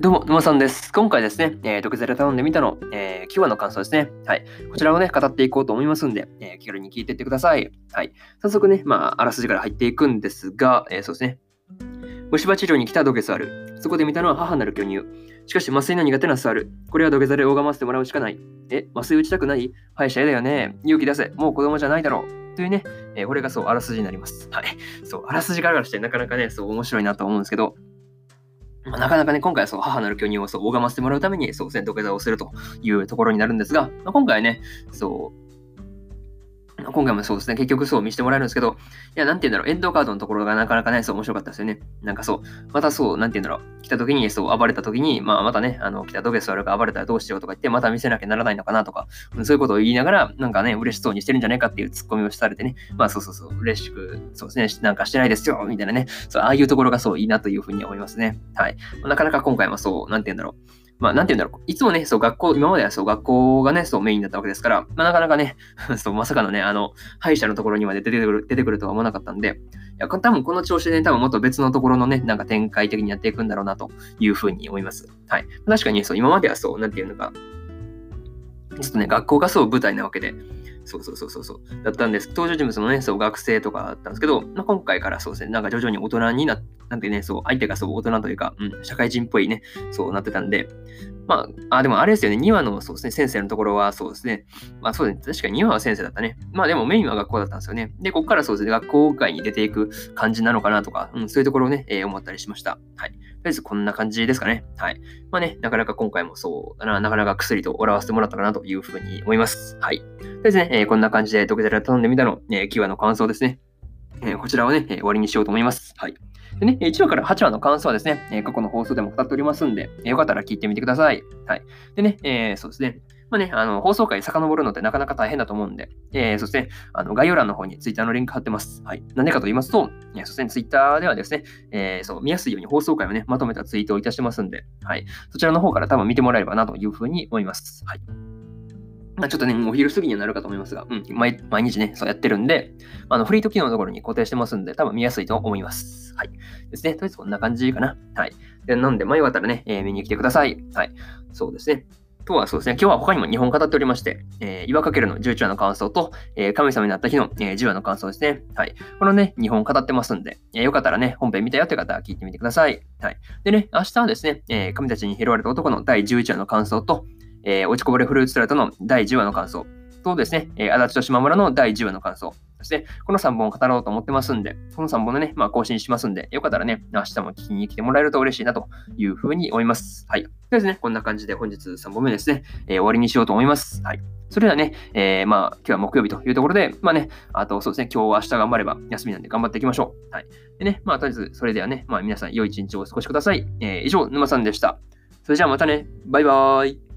どうも、沼さんです。今回ですね、えー、毒ゼラ頼んでみたの、えー、9話の感想ですね。はい。こちらをね、語っていこうと思いますんで、えー、気軽に聞いていってください。はい。早速ね、まあ、あらすじから入っていくんですが、えー、そうですね。虫歯治療に来た土下座ある。そこで見たのは母なる巨乳。しかし麻酔の苦手な座る。これは土下座で拝ませてもらうしかない。え、麻酔打ちたくない？歯医者やだよね。勇気出せ。もう子供じゃないだろう。というね、えー、これがそう、あらすじになります。はい。そう、あらすじからしてなかなかね、そう、面白いなと思うんですけど、まあ、なかなかね、今回はそう母なる巨乳をそう拝ませてもらうために、そう、戦闘下座をするというところになるんですが、まあ、今回ね、そう、今回もそうですね、結局そう見せてもらえるんですけど、いや、なんて言うんだろう、エンドカードのところがなかなかね、そう面白かったですよね。なんかそう、またそう、なんて言うんだろう、来た時に、そう、暴れた時に、まあ、またね、あの、来た時ゲスるか暴れたらどうしようとか言って、また見せなきゃならないのかなとか、そういうことを言いながら、なんかね、嬉しそうにしてるんじゃないかっていうツッコミをされてね、まあ、そうそうそう、嬉しく、そうですね、なんかしてないですよ、みたいなね、そう、ああいうところがそういいなというふうに思いますね。はい。なかなか今回もそう、なんて言うんだろう、まあ、なんて言うんだろう。いつもね、そう、学校、今まではそう、学校がね、そう、メインだったわけですから、まあ、なかなかね、そう、まさかのね、あの、歯医者のところにまで出てくる、出てくるとは思わなかったんで、いや、多分この調子でね、多分もっと別のところのね、なんか展開的にやっていくんだろうな、というふうに思います。はい。確かに、そう、今まではそう、なんて言うのか、ちょっとね、学校がそう舞台なわけで、そうそうそうそうそう。だったんです。登場人物もね、そう、学生とかだったんですけど、まあ、今回からそうですね、なんか徐々に大人になって、なんてね、そう、相手がそう大人というか、うん、社会人っぽいね、そうなってたんで、まあ、あ、でもあれですよね、2話のそうですね、先生のところはそうですね、まあそうですね、確かに2話は先生だったね。まあでもメインは学校だったんですよね。で、ここからそうですね、学校外に出ていく感じなのかなとか、うん、そういうところをね、えー、思ったりしました。はい。とりあえずこんな感じですかね。はい。まあね、なかなか今回もそうだな、なかなか薬と笑わせてもらったかなというふうに思います。はい。とりあえずね、えー、こんな感じで、ドクテラ頼んでみたの、えー、9話の感想ですね。えー、こちらをね、えー、終わりにしようと思います。はい。でね、1話から8話の感想はですね、え過去の放送でも語っておりますんで、えよかったら聞いてみてください。はい。でね、えー、そうですね。まあね、あの、放送回遡るのってなかなか大変だと思うんで、えー、そして、あの、概要欄の方に Twitter のリンク貼ってます。はい。なんでかと言いますと、えー、そして、ね、Twitter ではですね、えー、そう、見やすいように放送回をね、まとめたツイートをいたしますんで、はい。そちらの方から多分見てもらえればなというふうに思います。はい。まあ、ちょっとね、お昼過ぎにはなるかと思いますが、うん、毎毎日ね、そうやってるんで、あのフリート機能のところに固定してますんで、多分見やすいと思います。はい。ですね。とりあえずこんな感じかな。はい。でなんで、迷ったらね、えー、見に来てください。はい。そうですね。とはそうですね、今日は他にも2本語っておりまして、えー、岩かけるの11話の感想と、えー、神様になった日の、えー、10話の感想ですね。はい。このね、2本語ってますんで、えー、よかったらね、本編見たよという方は聞いてみてください。はい。でね、明日はですね、えー、神たちに拾われた男の第11話の感想と、えー、落ちこぼれフルーツスラートの第10話の感想、とですね、えー、足立と島村の第10話の感想、そして、この3本を語ろうと思ってますんで、この3本でね、まあ、更新しますんで、よかったらね、明日も聞きに来てもらえると嬉しいなというふうに思います。はい。とりあえずね、こんな感じで本日3本目ですね、えー、終わりにしようと思います。はい。それではね、えー、まあ、今日は木曜日というところで、まあね、あとそうですね、今日は明日頑張れば休みなんで頑張っていきましょう。はい。でね、まあ、とりあえず、それではね、まあ、皆さん良い一日をお過ごしください。えー、以上、沼さんでした。それじゃあまたね、バイバーイ。